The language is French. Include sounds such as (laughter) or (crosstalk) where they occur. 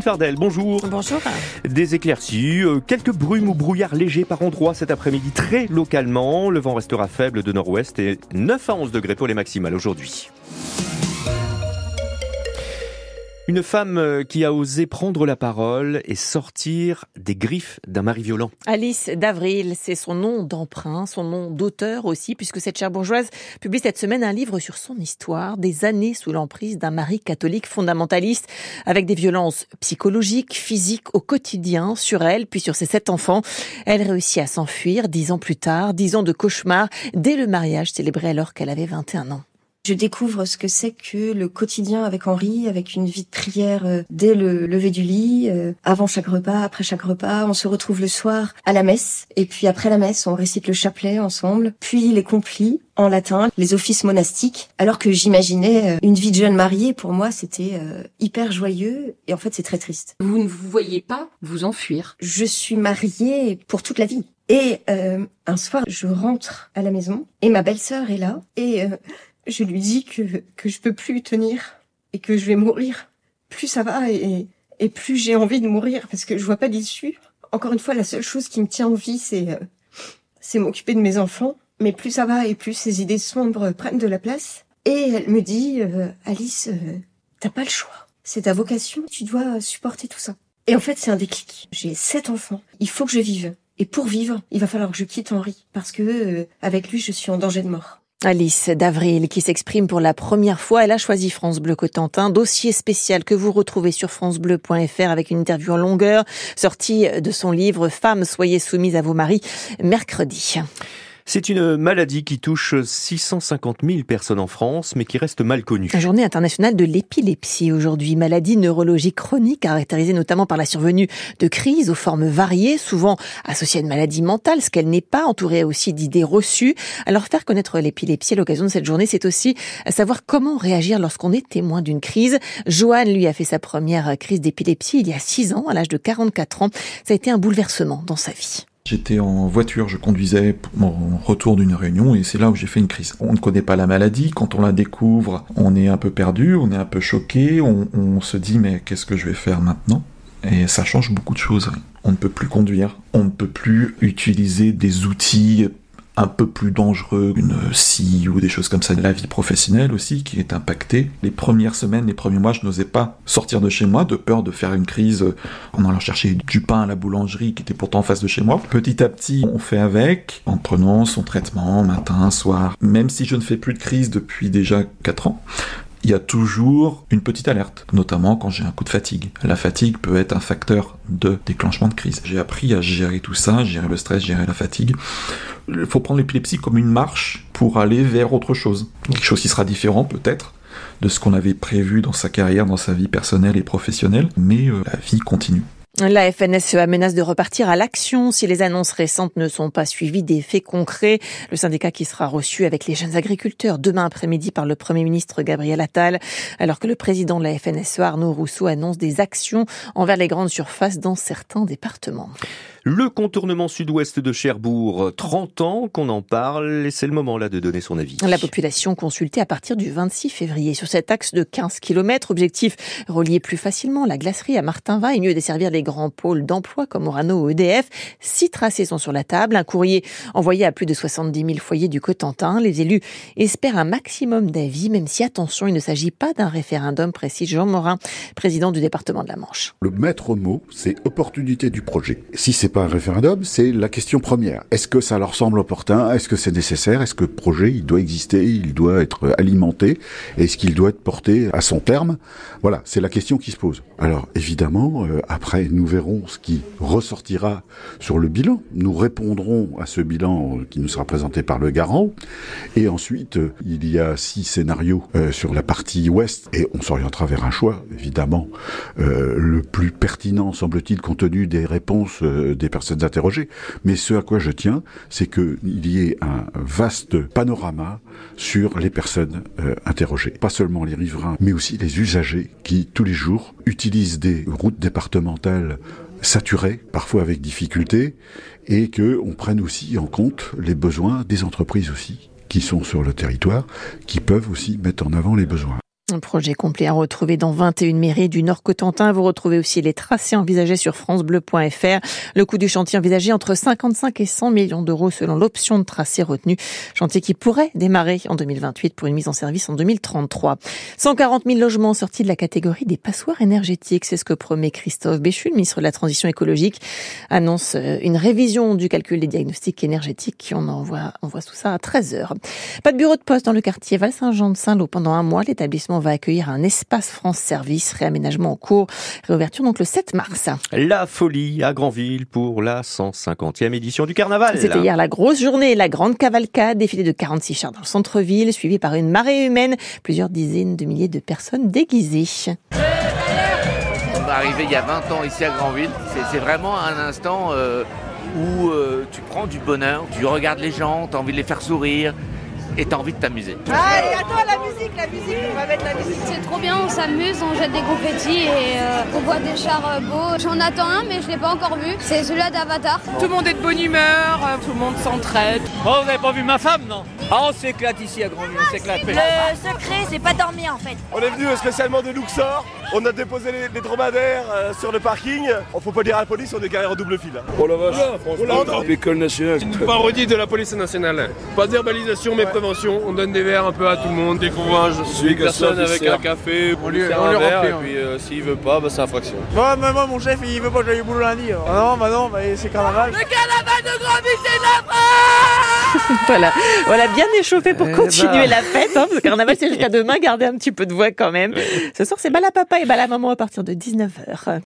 Fardel, bonjour. Bonjour. Des éclaircies, euh, quelques brumes ou brouillards légers par endroits cet après-midi, très localement. Le vent restera faible de nord-ouest et 9 à 11 degrés pour les maximales aujourd'hui. Une femme euh, qui a osé prendre la parole et sortir des griffes d'un mari violent. Alice d'Avril, c'est son nom d'emprunt, son nom d'auteur aussi, puisque cette chère bourgeoise publie cette semaine un livre sur son histoire, des années sous l'emprise d'un mari catholique fondamentaliste, avec des violences psychologiques, physiques au quotidien sur elle, puis sur ses sept enfants. Elle réussit à s'enfuir dix ans plus tard, dix ans de cauchemar, dès le mariage célébré alors qu'elle avait 21 ans. Je découvre ce que c'est que le quotidien avec Henri, avec une vie de prière euh, dès le lever du lit, euh, avant chaque repas, après chaque repas. On se retrouve le soir à la messe, et puis après la messe, on récite le chapelet ensemble, puis les complis en latin, les offices monastiques. Alors que j'imaginais euh, une vie de jeune mariée, pour moi, c'était hyper joyeux, et en fait, c'est très triste. Vous ne vous voyez pas vous enfuir Je suis mariée pour toute la vie. Et un soir, je rentre à la maison, et ma belle-sœur est là, et je lui dis que, que je peux plus tenir et que je vais mourir. Plus ça va et, et plus j'ai envie de mourir parce que je vois pas d'issue. Encore une fois, la seule chose qui me tient en vie, c'est, euh, c'est m'occuper de mes enfants. Mais plus ça va et plus ces idées sombres prennent de la place. Et elle me dit, euh, Alice, euh, t'as pas le choix. C'est ta vocation. Tu dois supporter tout ça. Et en fait, c'est un déclic. J'ai sept enfants. Il faut que je vive. Et pour vivre, il va falloir que je quitte Henri parce que avec lui, je suis en danger de mort. Alice d'Avril qui s'exprime pour la première fois. Elle a choisi France Bleu Cotentin, dossier spécial que vous retrouvez sur francebleu.fr avec une interview en longueur sortie de son livre Femmes, soyez soumises à vos maris mercredi. C'est une maladie qui touche 650 000 personnes en France, mais qui reste mal connue. La journée internationale de l'épilepsie aujourd'hui, maladie neurologique chronique caractérisée notamment par la survenue de crises aux formes variées, souvent associée à une maladie mentale, ce qu'elle n'est pas, entourée aussi d'idées reçues. Alors faire connaître l'épilepsie à l'occasion de cette journée, c'est aussi savoir comment réagir lorsqu'on est témoin d'une crise. Joanne, lui, a fait sa première crise d'épilepsie il y a 6 ans, à l'âge de 44 ans. Ça a été un bouleversement dans sa vie. J'étais en voiture, je conduisais mon retour d'une réunion et c'est là où j'ai fait une crise. On ne connaît pas la maladie, quand on la découvre, on est un peu perdu, on est un peu choqué, on, se dit mais qu'est-ce que je vais faire maintenant? Et ça change beaucoup de choses. On ne peut plus conduire, on ne peut plus utiliser des outils un peu plus dangereux, une scie ou des choses comme ça. La vie professionnelle aussi qui est impactée. Les premières semaines, les premiers mois, je n'osais pas sortir de chez moi de peur de faire une crise en allant chercher du pain à la boulangerie qui était pourtant en face de chez moi. Petit à petit, on fait avec en prenant son traitement matin, soir. Même si je ne fais plus de crise depuis déjà 4 ans, il y a toujours une petite alerte, notamment quand j'ai un coup de fatigue. La fatigue peut être un facteur de déclenchement de crise. J'ai appris à gérer tout ça, gérer le stress, gérer la fatigue. Il faut prendre l'épilepsie comme une marche pour aller vers autre chose. Quelque chose qui sera différent peut-être de ce qu'on avait prévu dans sa carrière, dans sa vie personnelle et professionnelle, mais euh, la vie continue. La FNSEA menace de repartir à l'action si les annonces récentes ne sont pas suivies des faits concrets. Le syndicat qui sera reçu avec les jeunes agriculteurs demain après-midi par le Premier ministre Gabriel Attal, alors que le président de la FNSEA, Arnaud Rousseau, annonce des actions envers les grandes surfaces dans certains départements. Le contournement sud-ouest de Cherbourg, 30 ans qu'on en parle et c'est le moment là de donner son avis. La population consultée à partir du 26 février sur cet axe de 15 km, objectif relier plus facilement la glacerie à Martinva et mieux desservir les grands pôles d'emploi comme Orano ou EDF. Six tracés sont sur la table, un courrier envoyé à plus de 70 000 foyers du Cotentin. Les élus espèrent un maximum d'avis, même si attention, il ne s'agit pas d'un référendum, précise Jean Morin, président du département de la Manche. Le maître mot, c'est opportunité du projet. Si c'est pas un référendum, c'est la question première. Est-ce que ça leur semble opportun? Est-ce que c'est nécessaire? Est-ce que le projet, il doit exister Il doit être alimenté? Est-ce qu'il doit être porté à son terme? Voilà, c'est la question qui se pose. Alors, évidemment, euh, après, nous verrons ce qui ressortira sur le bilan. Nous répondrons à ce bilan euh, qui nous sera présenté par le garant. Et ensuite, euh, il y a six scénarios sur la partie ouest et on s'orientera vers un choix, évidemment, le plus pertinent, semble-t-il, compte tenu des réponses des personnes interrogées. Mais ce à quoi je tiens, c'est qu'il y ait un vaste panorama sur les personnes euh, interrogées. Pas seulement les riverains, mais aussi les usagers qui, tous les jours, utilisent des routes départementales saturées, parfois avec difficulté, et que on prenne aussi en compte les besoins des entreprises aussi qui sont sur le territoire, qui peuvent aussi mettre en avant les besoins. Un projet complet à retrouver dans 21 mairies du Nord-Cotentin. Vous retrouvez aussi les tracés envisagés sur francebleu.fr. Le coût du chantier envisagé entre 55 et 100 millions d'euros selon l'option de tracé retenue. Chantier qui pourrait démarrer en 2028 pour une mise en service en 2033. 140 000 logements sortis de la catégorie des passoires énergétiques. C'est ce que promet Christophe Béchu, le ministre de la Transition écologique, annonce euh, une révision du calcul des diagnostics énergétiques. On envoie, on voit tout ça à 13 heures. Pas de bureau de poste dans le quartier Val-Saint-Jean de Saint-Lô pendant un mois. L'établissement va accueillir un espace France Service, réaménagement en cours, réouverture donc le 7 mars. La folie à Granville pour la 150e édition du carnaval. C'était hier la grosse journée, la grande cavalcade, défilé de 46 chars dans le centre-ville, suivi par une marée humaine, plusieurs dizaines de milliers de personnes déguisées. On est arrivé il y a 20 ans ici à Granville. C'est vraiment un instant euh, où euh, tu prends du bonheur, tu regardes les gens, tu as envie de les faire sourire et tu as envie de t'amuser. Allez, attends, la musique, la musique, on va mettre la musique. C'est trop bien, on s'amuse, on jette des confettis et euh, on voit des chars euh, beaux. J'en attends un, mais je l'ai pas encore vu. C'est celui-là d'Avatar. Tout le monde est de bonne humeur, euh, tout le monde s'entraide. Oh, vous n'avez pas vu ma femme, non? Ah, on s'éclate ici à Grandville, on s'éclate. Le secret, c'est pas dormir en fait. On est venu spécialement de Luxor. On a déposé les, les dromadaires euh, sur le parking. On faut pas dire à la police, on est garé en double fil. hein. Oh la vache, franchement, l'école nationale. Une parodie de la police nationale. Pas de verbalisation mais prévention. On donne des verres un peu à tout le monde. Un- Celui une personne avec un café, on lui on un lui verre remplit, et hein. puis euh, s'il veut pas, bah, c'est infraction. Moi, mais moi, mon chef, il veut pas que j'aille au boulot lundi. Ah non, bah non, bah, c'est carnaval. (laughs) Voilà, voilà bien échauffé pour Eh continuer ben. la fête. Hein, parce que carnaval c'est jusqu'à demain, gardez un petit peu de voix quand même. Ce soir c'est Bala Papa et Bala Maman à partir de 19h.